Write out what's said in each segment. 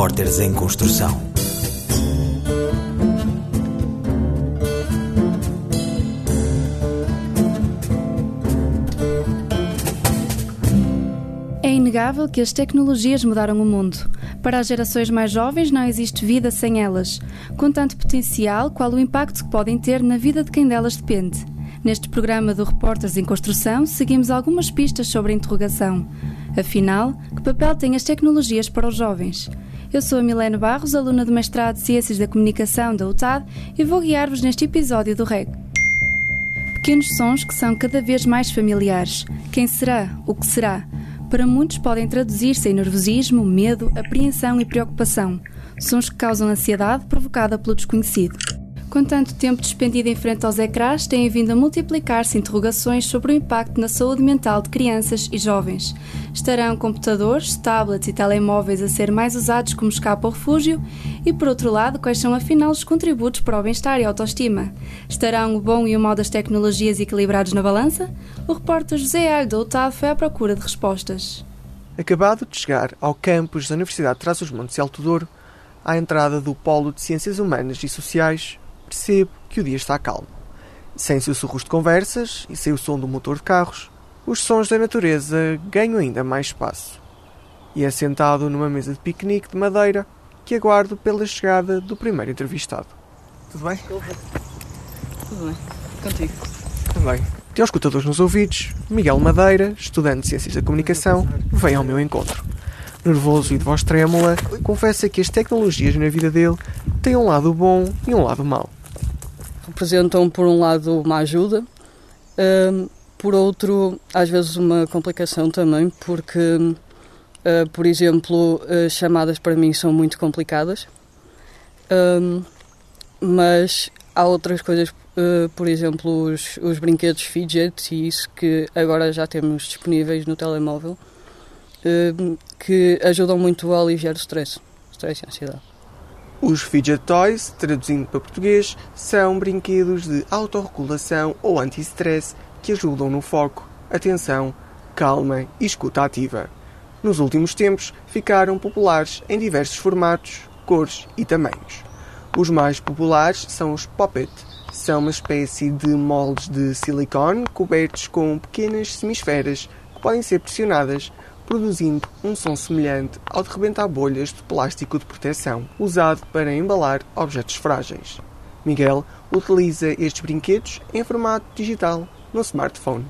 Repórteres em Construção. É inegável que as tecnologias mudaram o mundo. Para as gerações mais jovens, não existe vida sem elas, com tanto potencial qual o impacto que podem ter na vida de quem delas depende. Neste programa do Repórteres em Construção, seguimos algumas pistas sobre a interrogação. Afinal, que papel têm as tecnologias para os jovens? Eu sou a Milena Barros, aluna do mestrado de Ciências da Comunicação da UTAD e vou guiar-vos neste episódio do REC. Pequenos sons que são cada vez mais familiares. Quem será? O que será? Para muitos podem traduzir-se em nervosismo, medo, apreensão e preocupação. Sons que causam ansiedade provocada pelo desconhecido. Com tanto tempo despendido em frente aos ecrãs, têm vindo a multiplicar-se interrogações sobre o impacto na saúde mental de crianças e jovens. Estarão computadores, tablets e telemóveis a ser mais usados como escape ou refúgio? E, por outro lado, quais são afinal os contributos para o bem-estar e autoestima? Estarão o bom e o mau das tecnologias equilibrados na balança? O repórter José Alho da UTAD foi à procura de respostas. Acabado de chegar ao campus da Universidade de Trás-os-Montes e Alto Douro, à entrada do Polo de Ciências Humanas e Sociais, percebo que o dia está calmo. Sem sussurros de conversas e sem o som do motor de carros, os sons da natureza ganham ainda mais espaço. E é sentado numa mesa de piquenique de madeira que aguardo pela chegada do primeiro entrevistado. Tudo bem? Tudo bem. Contigo. Também. Tem aos escutadores nos ouvidos, Miguel Madeira, estudante de Ciências da Comunicação, vem ao meu encontro. Nervoso e de voz trêmula, confessa que as tecnologias na vida dele têm um lado bom e um lado mau. Representam, por um lado, uma ajuda, hum, por outro, às vezes, uma complicação também, porque, hum, por exemplo, as chamadas para mim são muito complicadas, hum, mas há outras coisas, por exemplo, os, os brinquedos fidget e isso que agora já temos disponíveis no telemóvel, que ajudam muito a aliviar o stress, stress e ansiedade. Os fidget toys, traduzindo para português, são brinquedos de autorregulação ou anti-stress que ajudam no foco, atenção, calma e escuta ativa. Nos últimos tempos, ficaram populares em diversos formatos, cores e tamanhos. Os mais populares são os Poppet. São uma espécie de moldes de silicone cobertos com pequenas semisferas que podem ser pressionadas produzindo um som semelhante ao de rebentar bolhas de plástico de proteção, usado para embalar objetos frágeis. Miguel utiliza estes brinquedos em formato digital no smartphone.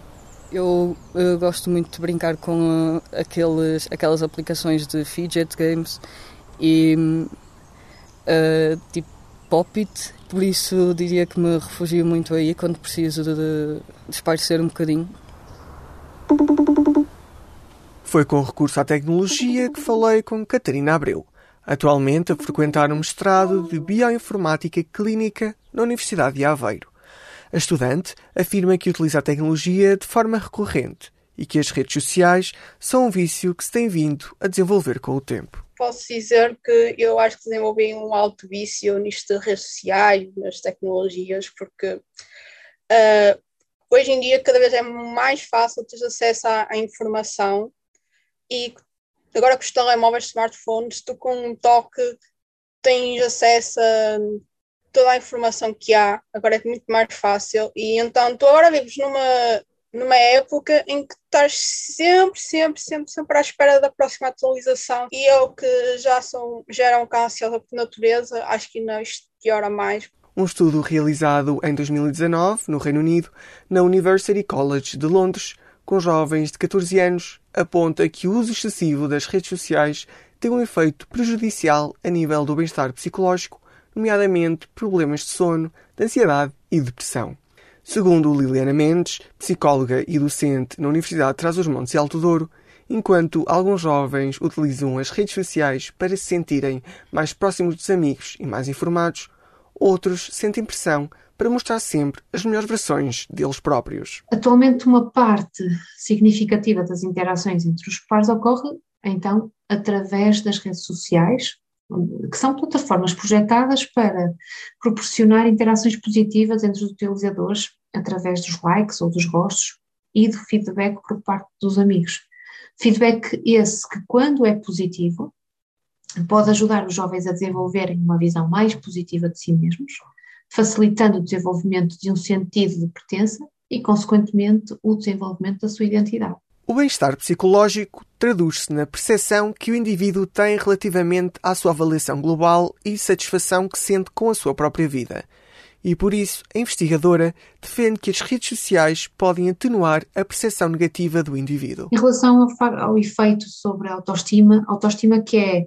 Eu, eu gosto muito de brincar com uh, aqueles, aquelas aplicações de fidget games e uh, tipo Pop-It, por isso diria que me refugio muito aí quando preciso de, de espairecer um bocadinho. Foi com recurso à tecnologia que falei com Catarina Abreu, atualmente a frequentar um mestrado de Bioinformática Clínica na Universidade de Aveiro. A estudante afirma que utiliza a tecnologia de forma recorrente e que as redes sociais são um vício que se tem vindo a desenvolver com o tempo. Posso dizer que eu acho que desenvolvi um alto vício nisto de redes sociais, nas tecnologias, porque uh, hoje em dia cada vez é mais fácil ter acesso à, à informação e agora com os telemóveis, smartphones, tu com um toque tens acesso a toda a informação que há, agora é muito mais fácil. E então tu agora vives numa, numa época em que estás sempre, sempre, sempre, sempre à espera da próxima atualização. E eu que já sou, já era um ansiosa por natureza, acho que ainda isto piora mais. Um estudo realizado em 2019 no Reino Unido, na University College de Londres, com jovens de 14 anos, aponta que o uso excessivo das redes sociais tem um efeito prejudicial a nível do bem-estar psicológico, nomeadamente problemas de sono, de ansiedade e depressão. Segundo Liliana Mendes, psicóloga e docente na Universidade de Trás-os-Montes e Alto Douro, enquanto alguns jovens utilizam as redes sociais para se sentirem mais próximos dos amigos e mais informados, outros sentem pressão para mostrar sempre as melhores versões deles próprios. Atualmente, uma parte significativa das interações entre os pares ocorre, então, através das redes sociais, que são plataformas projetadas para proporcionar interações positivas entre os utilizadores através dos likes ou dos gostos e do feedback por parte dos amigos. Feedback esse que, quando é positivo, pode ajudar os jovens a desenvolverem uma visão mais positiva de si mesmos, facilitando o desenvolvimento de um sentido de pertença e, consequentemente, o desenvolvimento da sua identidade. O bem-estar psicológico traduz-se na percepção que o indivíduo tem relativamente à sua avaliação global e satisfação que sente com a sua própria vida. E por isso, a investigadora defende que as redes sociais podem atenuar a percepção negativa do indivíduo. Em relação ao, ao efeito sobre a autoestima, autoestima que é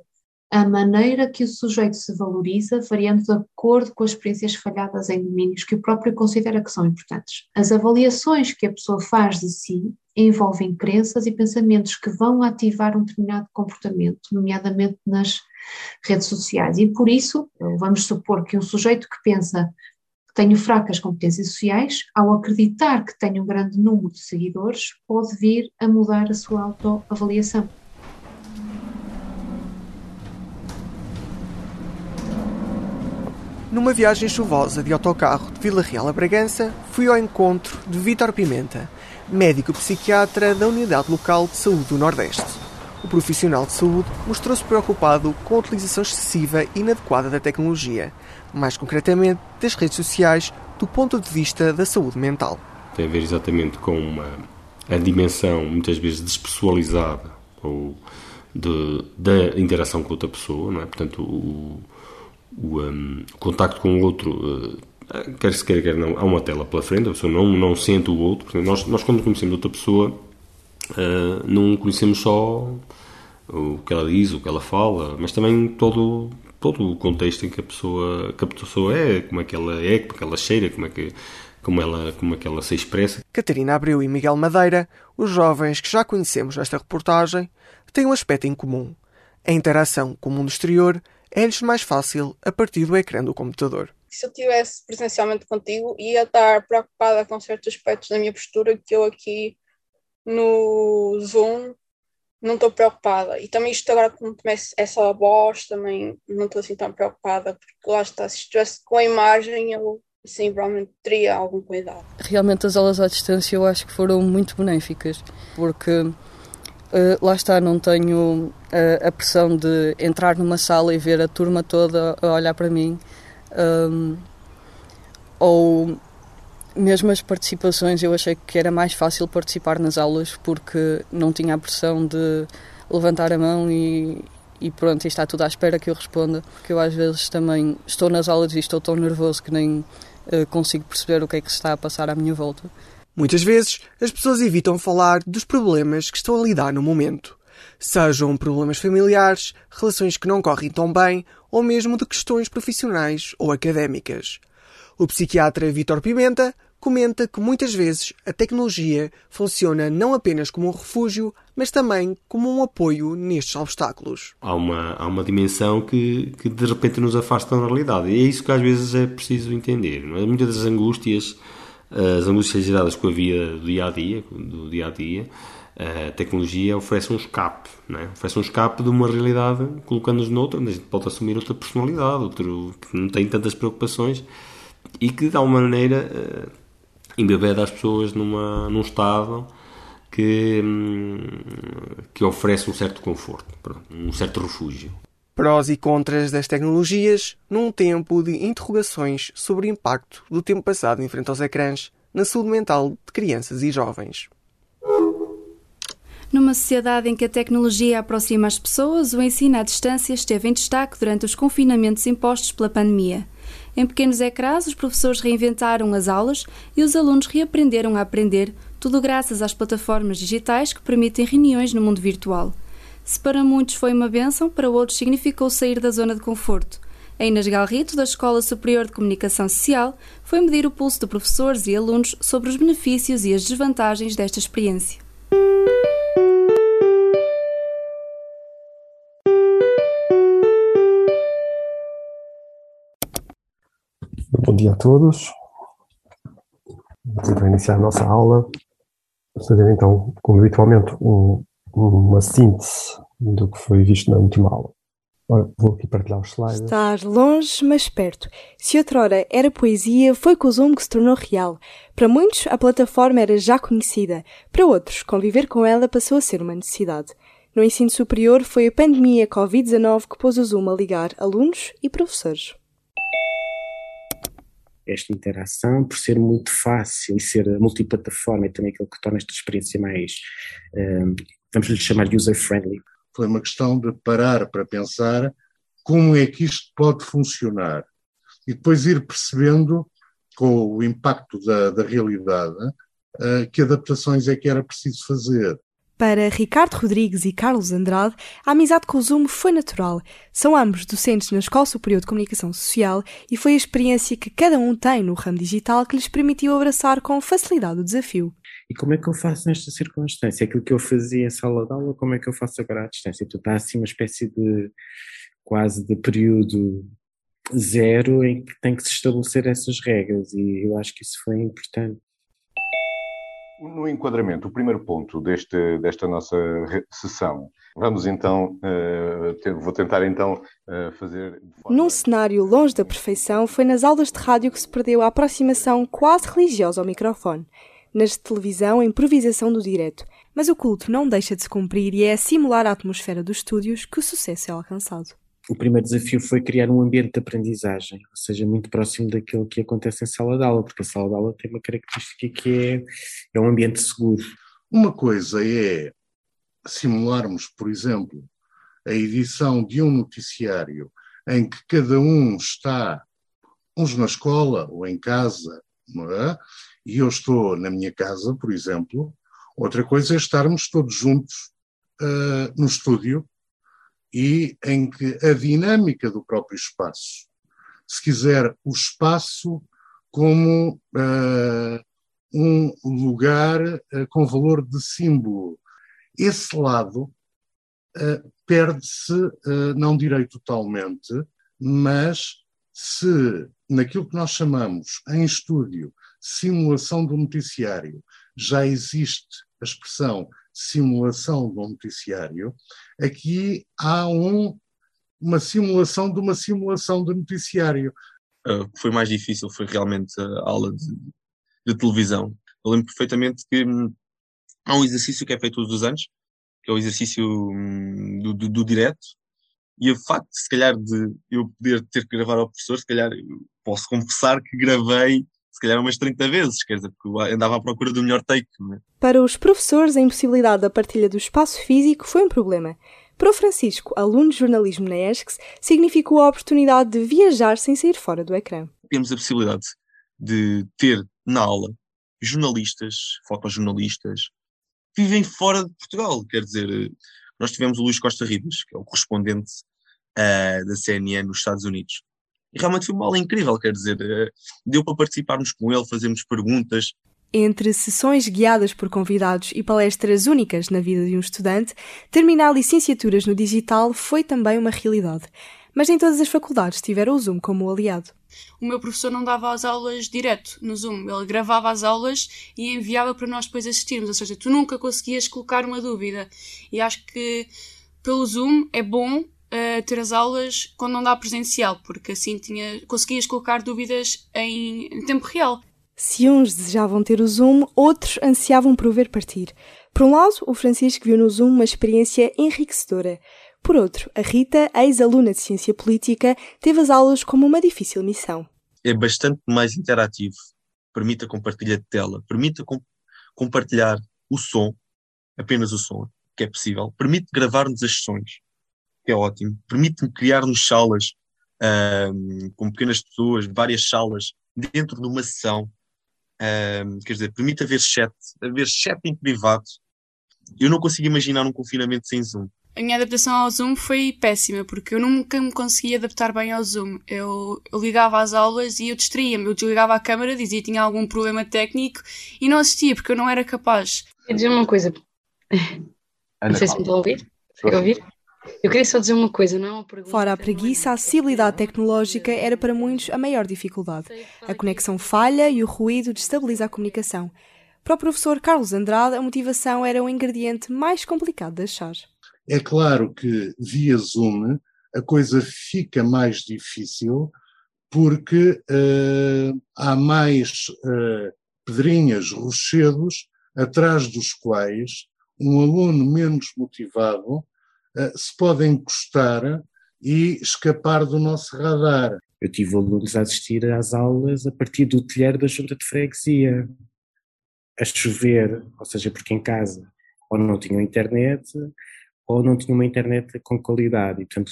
a maneira que o sujeito se valoriza, variando de acordo com as experiências falhadas em domínios que o próprio considera que são importantes. As avaliações que a pessoa faz de si envolvem crenças e pensamentos que vão ativar um determinado comportamento, nomeadamente nas redes sociais. E por isso, vamos supor que um sujeito que pensa que tenho fracas competências sociais, ao acreditar que tenho um grande número de seguidores, pode vir a mudar a sua autoavaliação. Numa viagem chuvosa de autocarro de Vila Real a Bragança, fui ao encontro de Vítor Pimenta, médico psiquiatra da Unidade Local de Saúde do Nordeste. O profissional de saúde mostrou-se preocupado com a utilização excessiva e inadequada da tecnologia, mais concretamente das redes sociais, do ponto de vista da saúde mental. Tem a ver exatamente com uma, a dimensão muitas vezes despessoalizada ou de, da interação com outra pessoa, não é? Portanto, o, o, um, contacto com o outro, uh, quer se queira, quer não, há uma tela pela frente, a pessoa não, não sente o outro. Portanto, nós, nós, quando conhecemos outra pessoa, uh, não conhecemos só o que ela diz, o que ela fala, mas também todo, todo o contexto em que a pessoa, que a pessoa é, como é que ela é, como é que ela cheira, como é que como ela, como é que ela se expressa. Catarina Abreu e Miguel Madeira, os jovens que já conhecemos nesta reportagem, têm um aspecto em comum. A interação com o mundo exterior é-lhes mais fácil a partir do ecrã do computador. Se eu estivesse presencialmente contigo, ia estar preocupada com certos aspectos da minha postura que eu aqui no Zoom não estou preocupada. E também isto agora, como é só a voz, também não estou assim tão preocupada, porque lá está, se estivesse com a imagem, eu sim, provavelmente teria algum cuidado. Realmente as aulas à distância eu acho que foram muito benéficas, porque Uh, lá está, não tenho uh, a pressão de entrar numa sala e ver a turma toda a olhar para mim. Um, ou mesmo as participações, eu achei que era mais fácil participar nas aulas porque não tinha a pressão de levantar a mão e, e pronto, e está tudo à espera que eu responda. Porque eu às vezes também estou nas aulas e estou tão nervoso que nem uh, consigo perceber o que é que se está a passar à minha volta. Muitas vezes, as pessoas evitam falar dos problemas que estão a lidar no momento. Sejam problemas familiares, relações que não correm tão bem ou mesmo de questões profissionais ou académicas. O psiquiatra Vítor Pimenta comenta que muitas vezes a tecnologia funciona não apenas como um refúgio, mas também como um apoio nestes obstáculos. Há uma, há uma dimensão que, que de repente nos afasta da realidade e é isso que às vezes é preciso entender. É? Muitas das angústias as angústias geradas com a vida do dia a dia, do dia a dia, a tecnologia oferece um escape, é? oferece um escape de uma realidade, colocando-nos noutra, onde a gente pode assumir outra personalidade, outro que não tem tantas preocupações e que de alguma maneira uh, embebeda as pessoas numa, num estado que, hum, que oferece um certo conforto, um certo refúgio. Prós e contras das tecnologias num tempo de interrogações sobre o impacto do tempo passado em frente aos ecrãs na saúde mental de crianças e jovens. Numa sociedade em que a tecnologia aproxima as pessoas, o ensino à distância esteve em destaque durante os confinamentos impostos pela pandemia. Em pequenos ecrãs, os professores reinventaram as aulas e os alunos reaprenderam a aprender, tudo graças às plataformas digitais que permitem reuniões no mundo virtual. Se para muitos foi uma bênção, para outros significou sair da zona de conforto. A Inês Galrito, da Escola Superior de Comunicação Social, foi medir o pulso de professores e alunos sobre os benefícios e as desvantagens desta experiência. Bom dia a todos. Vamos iniciar a nossa aula. Vou fazer então, como habitualmente, um uma síntese do que foi visto na última aula. Ora, vou aqui partilhar os slides. Estar longe, mas perto. Se outrora era poesia, foi com o Zoom que se tornou real. Para muitos, a plataforma era já conhecida. Para outros, conviver com ela passou a ser uma necessidade. No ensino superior, foi a pandemia Covid-19 que pôs o Zoom a ligar alunos e professores. Esta interação, por ser muito fácil e ser multiplataforma, é também aquilo que torna esta experiência mais, um, vamos lhe chamar user-friendly. Foi uma questão de parar para pensar como é que isto pode funcionar e depois ir percebendo, com o impacto da, da realidade, uh, que adaptações é que era preciso fazer. Para Ricardo Rodrigues e Carlos Andrade, a amizade com o Zoom foi natural. São ambos docentes na Escola Superior de Comunicação Social e foi a experiência que cada um tem no ramo digital que lhes permitiu abraçar com facilidade o desafio. E como é que eu faço nesta circunstância? Aquilo que eu fazia em sala de aula, como é que eu faço agora à distância? Então está assim uma espécie de quase de período zero em que tem que se estabelecer essas regras e eu acho que isso foi importante. No enquadramento, o primeiro ponto deste, desta nossa sessão, vamos então, uh, vou tentar então uh, fazer. Num cenário longe da perfeição, foi nas aulas de rádio que se perdeu a aproximação quase religiosa ao microfone. Nas de televisão, a improvisação do direto. Mas o culto não deixa de se cumprir e é a simular a atmosfera dos estúdios que o sucesso é alcançado o primeiro desafio foi criar um ambiente de aprendizagem, ou seja, muito próximo daquilo que acontece em sala de aula, porque a sala de aula tem uma característica que é, é um ambiente seguro. Uma coisa é simularmos, por exemplo, a edição de um noticiário em que cada um está, uns na escola ou em casa, é? E eu estou na minha casa, por exemplo. Outra coisa é estarmos todos juntos uh, no estúdio e em que a dinâmica do próprio espaço, se quiser, o espaço como uh, um lugar uh, com valor de símbolo. Esse lado perde-se, não direi totalmente, mas se naquilo que nós chamamos em estúdio simulação do noticiário já existe a expressão simulação do noticiário, aqui há um, uma simulação de uma simulação do noticiário. Uh, foi mais difícil foi realmente a aula de, de televisão. Eu lembro perfeitamente que hum, há um exercício que é feito todos os anos, que é o exercício hum, do, do, do direto, e o facto, se calhar, de eu poder ter que gravar ao professor, se calhar posso confessar que gravei se calhar umas 30 vezes, quer dizer, porque andava à procura do melhor take. É? Para os professores, a impossibilidade da partilha do espaço físico foi um problema. Para o Francisco, aluno de jornalismo na ESCS, significou a oportunidade de viajar sem sair fora do ecrã. Temos a possibilidade de ter na aula jornalistas, fotojornalistas, que vivem fora de Portugal. Quer dizer, nós tivemos o Luís Costa Ribas, que é o correspondente uh, da CNN nos Estados Unidos. E realmente foi uma aula incrível, quer dizer, eh, deu para participarmos com ele, fazermos perguntas. Entre sessões guiadas por convidados e palestras únicas na vida de um estudante, terminar licenciaturas no digital foi também uma realidade. Mas nem todas as faculdades tiveram o Zoom como aliado. O meu professor não dava as aulas direto no Zoom, ele gravava as aulas e enviava para nós depois assistirmos, ou seja, tu nunca conseguias colocar uma dúvida. E acho que pelo Zoom é bom uh, ter as aulas quando não dá presencial, porque assim tinha, conseguias colocar dúvidas em, em tempo real. Se uns desejavam ter o Zoom, outros ansiavam por o ver partir. Por um lado, o Francisco viu no Zoom uma experiência enriquecedora. Por outro, a Rita, ex-aluna de Ciência Política, teve as aulas como uma difícil missão. É bastante mais interativo. Permite a compartilha de tela, permite com compartilhar o som, apenas o som, que é possível, permite gravar-nos as sessões que é ótimo. Permite-me criar-nos salas um, com pequenas pessoas, várias salas, dentro de uma sessão. Um, quer dizer, permite haver chat, haver chat em privado. Eu não consigo imaginar um confinamento sem Zoom. A minha adaptação ao Zoom foi péssima, porque eu nunca me conseguia adaptar bem ao Zoom. Eu, eu ligava às aulas e eu distraía-me. Eu desligava a câmera, dizia que tinha algum problema técnico e não assistia, porque eu não era capaz. Quer dizer uma coisa. Não sei se me estão a ouvir. Estão a ouvir? Eu queria só dizer uma coisa, não é uma pergunta. Fora a preguiça, a acessibilidade tecnológica era para muitos a maior dificuldade. A conexão falha e o ruído destabiliza a comunicação. Para o professor Carlos Andrade, a motivação era o ingrediente mais complicado de achar. É claro que via Zoom a coisa fica mais difícil porque uh, há mais uh, pedrinhas, rochedos, atrás dos quais um aluno menos motivado uh, se pode encostar e escapar do nosso radar. Eu tive alunos a assistir às aulas a partir do telheiro da junta de freguesia, a chover, ou seja, porque em casa ou não tinham internet ou não tinham uma internet com qualidade e, portanto,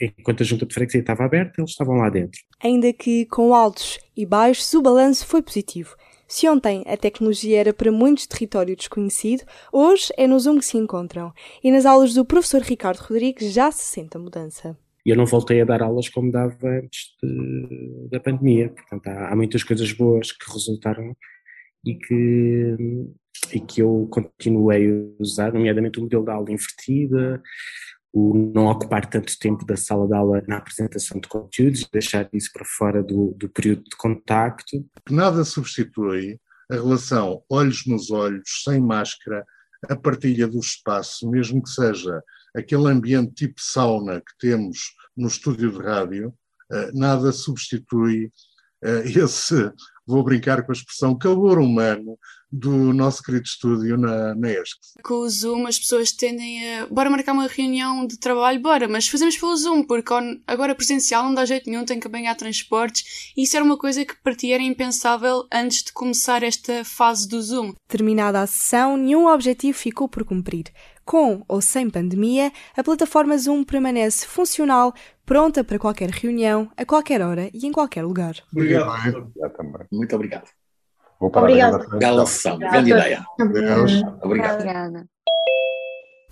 enquanto a junta de freguesia estava aberta, eles estavam lá dentro. Ainda que com altos e baixos, o balanço foi positivo. Se ontem a tecnologia era para muitos território desconhecido, hoje é no Zoom que se encontram. E nas aulas do professor Ricardo Rodrigues já se sente a mudança. Eu não voltei a dar aulas como dava antes de, da pandemia. Portanto, há, há muitas coisas boas que resultaram e que, e que eu continuei a usar, nomeadamente o modelo da aula invertida, o não ocupar tanto tempo da sala de aula na apresentação de conteúdos, deixar isso para fora do, do período de contacto. Nada substitui a relação olhos nos olhos, sem máscara, a partilha do espaço, mesmo que seja aquele ambiente tipo sauna que temos no estúdio de rádio, eh, nada substitui eh, esse, vou brincar com a expressão, calor humano do nosso querido estúdio na, na ESC. Com o Zoom as pessoas tendem a. Bora marcar uma reunião de trabalho, bora, mas fazemos pelo Zoom, porque agora presencial não dá jeito nenhum, tem que apanhar transportes. E isso era uma coisa que para ti era impensável antes de começar esta fase do Zoom. Terminada a sessão, nenhum objetivo ficou por cumprir. Com ou sem pandemia, a plataforma Zoom permanece funcional, pronta para qualquer reunião, a qualquer hora e em qualquer lugar. Obrigado. obrigado Muito obrigado. Vou parar Obrigado. Bela sessão, grande ideia. Deus. Obrigado. Obrigada.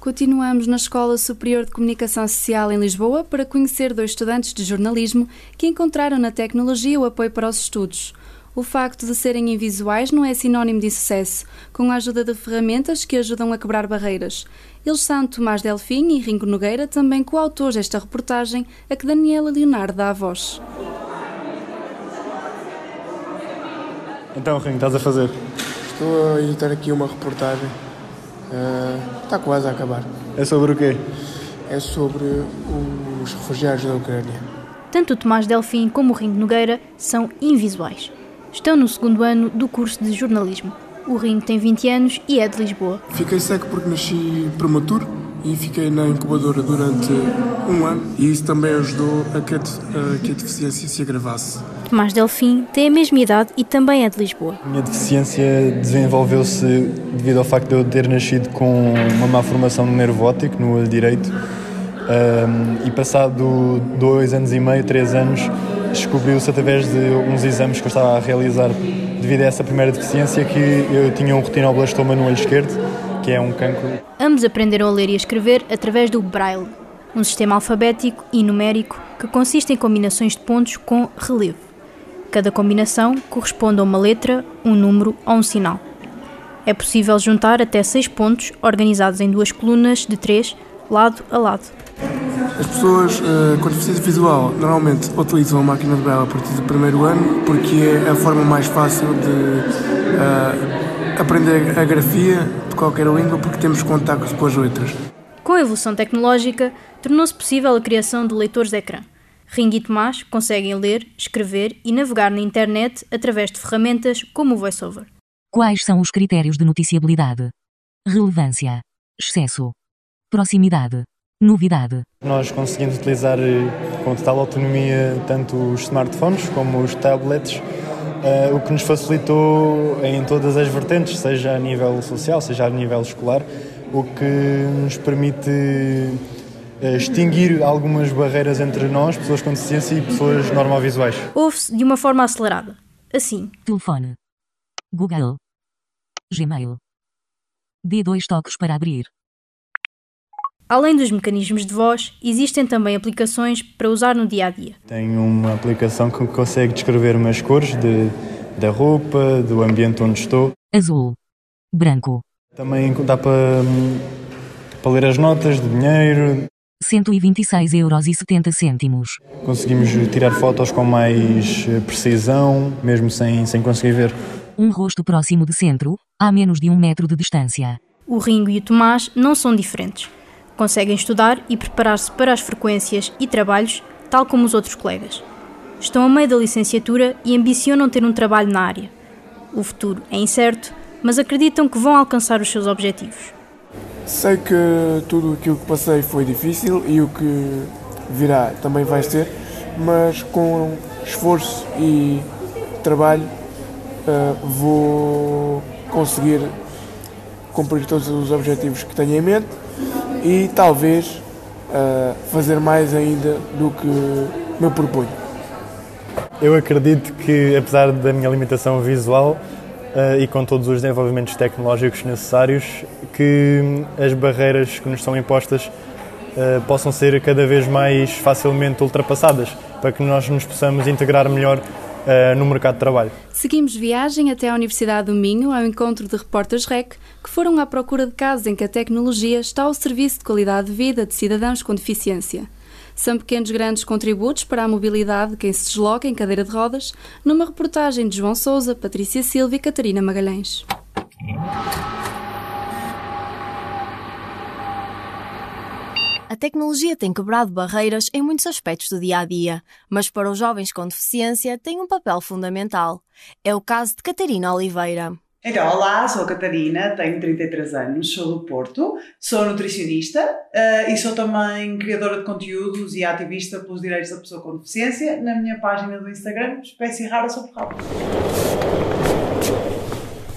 Continuamos na Escola Superior de Comunicação Social em Lisboa para conhecer dois estudantes de jornalismo que encontraram na tecnologia o apoio para os estudos. O facto de serem invisuais não é sinónimo de sucesso, com a ajuda de ferramentas que ajudam a quebrar barreiras. Eles são Tomás Delfim e Ringo Nogueira, também coautores desta reportagem, a que Daniela Leonardo dá a voz. Então, Ringo, estás a fazer? Estou a editar aqui uma reportagem. Uh, está quase a acabar. É sobre o quê? É sobre os refugiados da Ucrânia. Tanto o Tomás Delfim como o Ringo Nogueira são invisuais. Estão no segundo ano do curso de jornalismo. O Ringo tem 20 anos e é de Lisboa. Fiquei seco porque nasci prematuro e fiquei na incubadora durante um ano e isso também ajudou a que a, a, que a deficiência se agravasse. Tomás Delfim tem a mesma idade e também é de Lisboa. A minha deficiência desenvolveu-se devido ao facto de eu ter nascido com uma má formação no nervo óptico, no olho direito, um, e passado dois anos e meio, três anos, descobriu-se através de uns exames que eu estava a realizar devido a essa primeira deficiência que eu tinha um retinoblastoma no olho esquerdo, que é um cancro. Ambos aprenderam a ler e a escrever através do Braille, um sistema alfabético e numérico que consiste em combinações de pontos com relevo. Cada combinação corresponde a uma letra, um número ou um sinal. É possível juntar até seis pontos organizados em duas colunas de três, lado a lado. As pessoas uh, com deficiência visual normalmente utilizam a máquina de braille a partir do primeiro ano porque é a forma mais fácil de uh, aprender a grafia de qualquer língua porque temos contacto com as letras. Com a evolução tecnológica, tornou-se possível a criação de leitores de ecrã. Ring e Tomás conseguem ler, escrever e navegar na internet através de ferramentas como o VoiceOver. Quais são os critérios de noticiabilidade? Relevância, excesso, proximidade, novidade. Nós conseguimos utilizar eh, com total autonomia tanto os smartphones como os tablets, uh, o que nos facilitou em todas as vertentes, seja a nível social, seja a nível escolar, o que nos permite eh, extinguir algumas barreiras entre nós, pessoas com deficiência e pessoas normovisuais. Ouve-se de uma forma acelerada. Assim. Telefone. Google. Gmail. Dê dois toques para abrir. Além dos mecanismos de voz, existem também aplicações para usar no dia a dia. Tenho uma aplicação que consegue descrever umas cores de, da roupa, do ambiente onde estou. Azul. Branco. Também dá para, para ler as notas de dinheiro. 126 euros e 70 cêntimos. Conseguimos tirar fotos com mais eh, precisão, mesmo sem, sem conseguir ver. Um rosto próximo de centro, a menos de um metro de distância. O Ringo e o Tomás não são diferentes. Conseguem estudar e preparar-se para as frequências e trabalhos, tal como os outros colegas. Estão a meio da licenciatura e ambicionam ter um trabalho na área. O futuro é incerto, mas acreditam que vão alcançar os seus objetivos. Sei que tudo aquilo que passei foi difícil e o que virá também vai ser, mas com esforço e trabalho uh, vou conseguir cumprir todos os objetivos que tenho em mente e talvez uh, fazer mais ainda do que me proponho. Eu acredito que, apesar da minha limitação visual, uh, e com todos os desenvolvimentos tecnológicos necessários, que as barreiras que nos são impostas uh, possam ser cada vez mais facilmente ultrapassadas, para que nós nos possamos integrar melhor uh, no mercado de trabalho. Seguimos viagem até à Universidade do Minho ao encontro de repórteres REC que foram à procura de casos em que a tecnologia está ao serviço de qualidade de vida de cidadãos com deficiência. São pequenos grandes contributos para a mobilidade de quem se desloca em cadeira de rodas, numa reportagem de João Souza, Patrícia Silva e Catarina Magalhães. A tecnologia tem quebrado barreiras em muitos aspectos do dia a dia, mas para os jovens com deficiência tem um papel fundamental. É o caso de Catarina Oliveira. Então, olá, sou a Catarina, tenho 33 anos, sou do Porto, sou nutricionista uh, e sou também criadora de conteúdos e ativista pelos direitos da pessoa com deficiência na minha página do Instagram, Espécie Rara Sobre Rabo.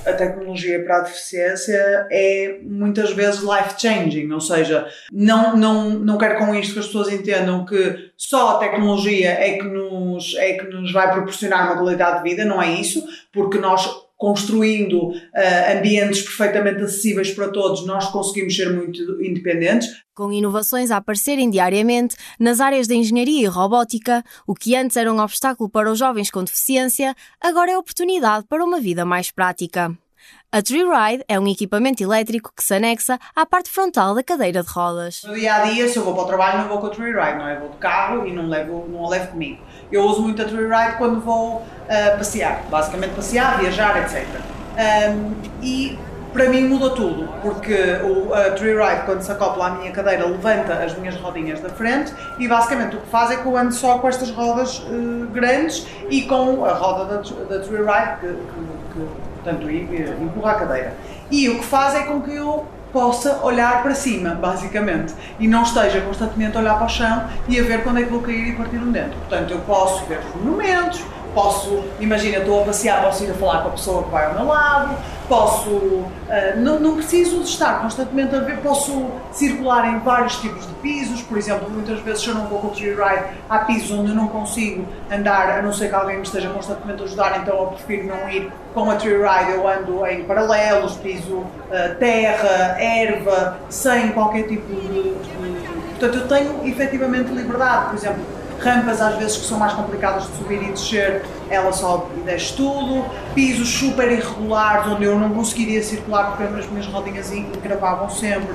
A tecnologia para a deficiência é muitas vezes life-changing, ou seja, não, não, não quero com isto que as pessoas entendam que só a tecnologia é que nos, é que nos vai proporcionar uma qualidade de vida, não é isso, porque nós construindo uh, ambientes perfeitamente acessíveis para todos, nós conseguimos ser muito independentes. Com inovações a aparecerem diariamente nas áreas da engenharia e robótica, o que antes era um obstáculo para os jovens com deficiência, agora é oportunidade para uma vida mais prática. A Tree Ride é um equipamento elétrico que se anexa à parte frontal da cadeira de rodas. No dia a dia, se eu vou para o trabalho, não vou com a Tree Ride, não é? Vou de carro e não, levo, não a levo comigo. Eu uso muito a Tree Ride quando vou uh, passear, basicamente passear, viajar, etc. Um, e para mim muda tudo, porque o a Tree Ride, quando se acopla à minha cadeira, levanta as minhas rodinhas da frente e basicamente o que faz é que eu ando só com estas rodas uh, grandes e com a roda da, da Tree Ride, que, que, que portanto, empurra a cadeira. E o que faz é com que eu possa olhar para cima, basicamente, e não esteja constantemente a olhar para o chão e a ver quando é que vou cair e partir um dente. Portanto, eu posso ver os monumentos, posso, imagina, estou a passear, posso ir a falar com a pessoa que vai ao meu lado, posso, uh, não, não preciso de estar constantemente a ver, posso circular em vários tipos de pisos, por exemplo, muitas vezes se eu não vou com o tree ride, há pisos onde eu não consigo andar, a não ser que alguém me esteja constantemente a ajudar, então eu prefiro não ir com a tree ride, eu ando em paralelos, piso uh, terra, erva, sem qualquer tipo de, de... Portanto, eu tenho efetivamente liberdade, por exemplo, rampas às vezes que são mais complicadas de subir e descer, ela sobe e desce tudo, pisos super irregulares onde eu não conseguiria circular porque as minhas rodinhas encravavam sempre,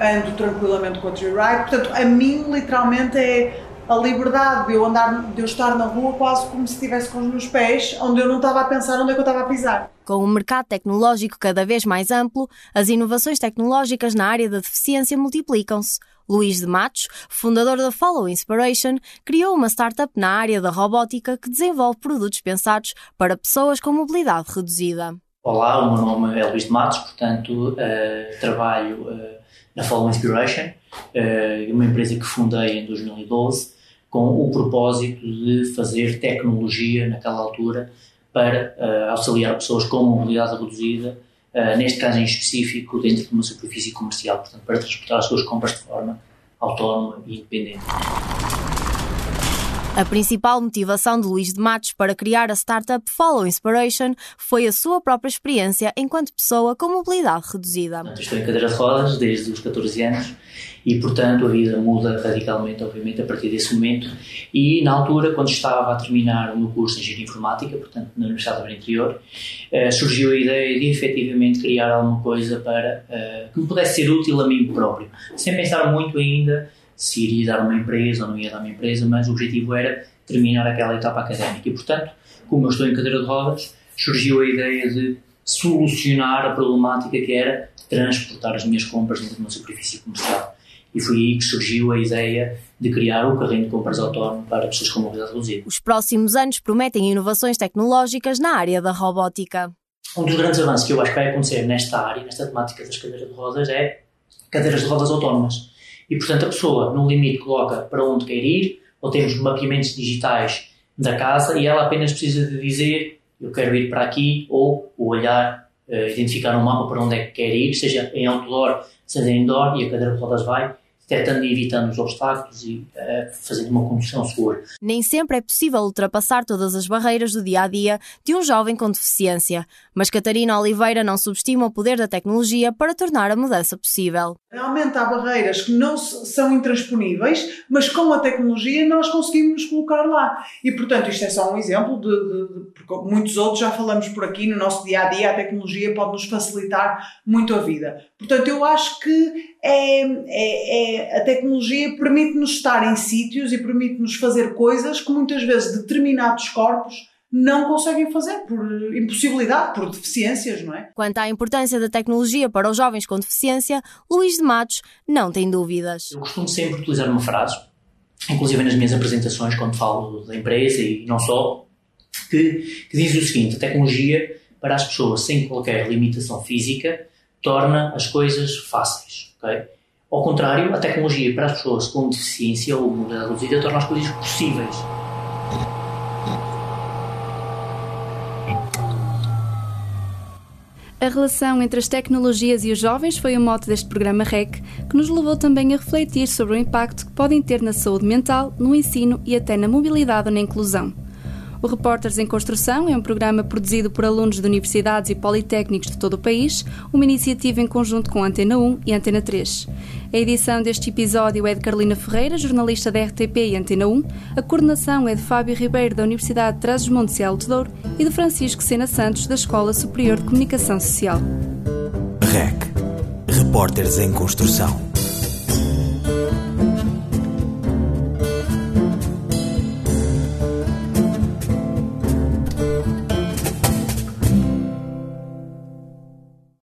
ando tranquilamente com a tree ride, portanto a mim literalmente é a liberdade de eu andar, de eu estar na rua quase como se estivesse com os meus pés, onde eu não estava a pensar onde é que eu estava a pisar. Com um mercado tecnológico cada vez mais amplo, as inovações tecnológicas na área da deficiência multiplicam-se. Luís de Matos, fundador da Follow Inspiration, criou uma startup na área da robótica que desenvolve produtos pensados para pessoas com mobilidade reduzida. Olá, o meu nome é Luís de Matos, portanto, uh, trabalho uh, na Follow Inspiration, uh, uma empresa que fundei em 2012, com o propósito de fazer tecnologia naquela altura para auxiliar pessoas com mobilidade reduzida Uh, neste caso em específico, dentro de uma superfície comercial, portanto, para transportar as suas compras de forma autónoma e independente. A principal motivação de Luís de Matos para criar a startup Follow Inspiration foi a sua própria experiência enquanto pessoa com mobilidade reduzida. Estou em cadeira de rodas desde os 14 anos e, portanto, a vida muda radicalmente, obviamente, a partir desse momento. E, na altura, quando estava a terminar o meu curso de Engenharia Informática, portanto, na Universidade do Interior, eh, surgiu a ideia de, efetivamente, criar alguma coisa para eh, que me pudesse ser útil a mim próprio, sem pensar muito ainda se iria dar uma empresa ou não ia dar uma empresa, mas o objetivo era terminar aquela etapa académica. E, portanto, como eu estou em cadeira de rodas, surgiu a ideia de solucionar a problemática que era transportar as minhas compras dentro de uma superfície comercial. E foi aí que surgiu a ideia de criar o carrinho de compras autónomo para pessoas com mobilidade reduzida. Os próximos anos prometem inovações tecnológicas na área da robótica. Um dos grandes avanços que eu acho que vai acontecer nesta área, nesta temática das cadeiras de rodas, é cadeiras de rodas autónomas. E, portanto, a pessoa, no limite, coloca para onde quer ir, ou temos mapeamentos digitais da casa e ela apenas precisa de dizer eu quero ir para aqui, ou o olhar, identificar no mapa para onde é que quer ir, seja em outdoor, seja em indoor, e a cadeira de rodas vai, detectando e evitando os obstáculos e uh, fazendo uma condução segura. Nem sempre é possível ultrapassar todas as barreiras do dia a dia de um jovem com deficiência, mas Catarina Oliveira não subestima o poder da tecnologia para tornar a mudança possível. Realmente há barreiras que não são intransponíveis, mas com a tecnologia nós conseguimos nos colocar lá. E portanto, isto é só um exemplo de, de, de porque muitos outros já falamos por aqui no nosso dia a dia, a tecnologia pode nos facilitar muito a vida. Portanto, eu acho que é, é, é a tecnologia permite-nos estar em sítios e permite-nos fazer coisas que muitas vezes determinados corpos não conseguem fazer por impossibilidade, por deficiências, não é? Quanto à importância da tecnologia para os jovens com deficiência, Luís de Matos não tem dúvidas. Eu costumo sempre utilizar uma frase, inclusive nas minhas apresentações, quando falo da empresa e não só, que, que diz o seguinte: a tecnologia para as pessoas sem qualquer limitação física torna as coisas fáceis. Okay? Ao contrário, a tecnologia para as pessoas com deficiência ou mobilidade reduzida torna as coisas possíveis. A relação entre as tecnologias e os jovens foi o mote deste programa REC, que nos levou também a refletir sobre o impacto que podem ter na saúde mental, no ensino e até na mobilidade ou na inclusão. O Repórteres em Construção é um programa produzido por alunos de universidades e politécnicos de todo o país, uma iniciativa em conjunto com a Antena 1 e a Antena 3. A edição deste episódio é de Carolina Ferreira, jornalista da RTP e Antena 1. A coordenação é de Fábio Ribeiro, da Universidade de Trás-os-Montes e Alto Douro, e de Francisco Sena Santos, da Escola Superior de Comunicação Social. REC Repórteres em Construção